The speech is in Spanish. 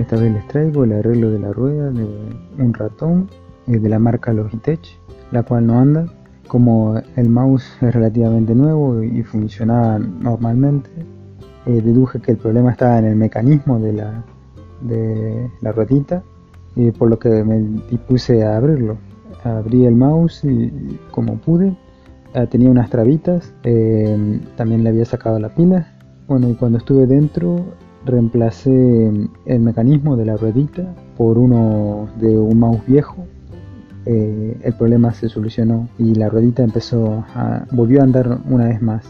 esta vez les traigo el arreglo de la rueda de un ratón eh, de la marca Logitech, la cual no anda. Como el mouse es relativamente nuevo y funcionaba normalmente, eh, deduje que el problema estaba en el mecanismo de la, de la ruedita, y por lo que me dispuse a abrirlo. Abrí el mouse y como pude, ah, tenía unas trabitas, eh, también le había sacado la pila. Bueno, y cuando estuve dentro reemplacé el mecanismo de la ruedita por uno de un mouse viejo. Eh, el problema se solucionó y la ruedita empezó a, volvió a andar una vez más.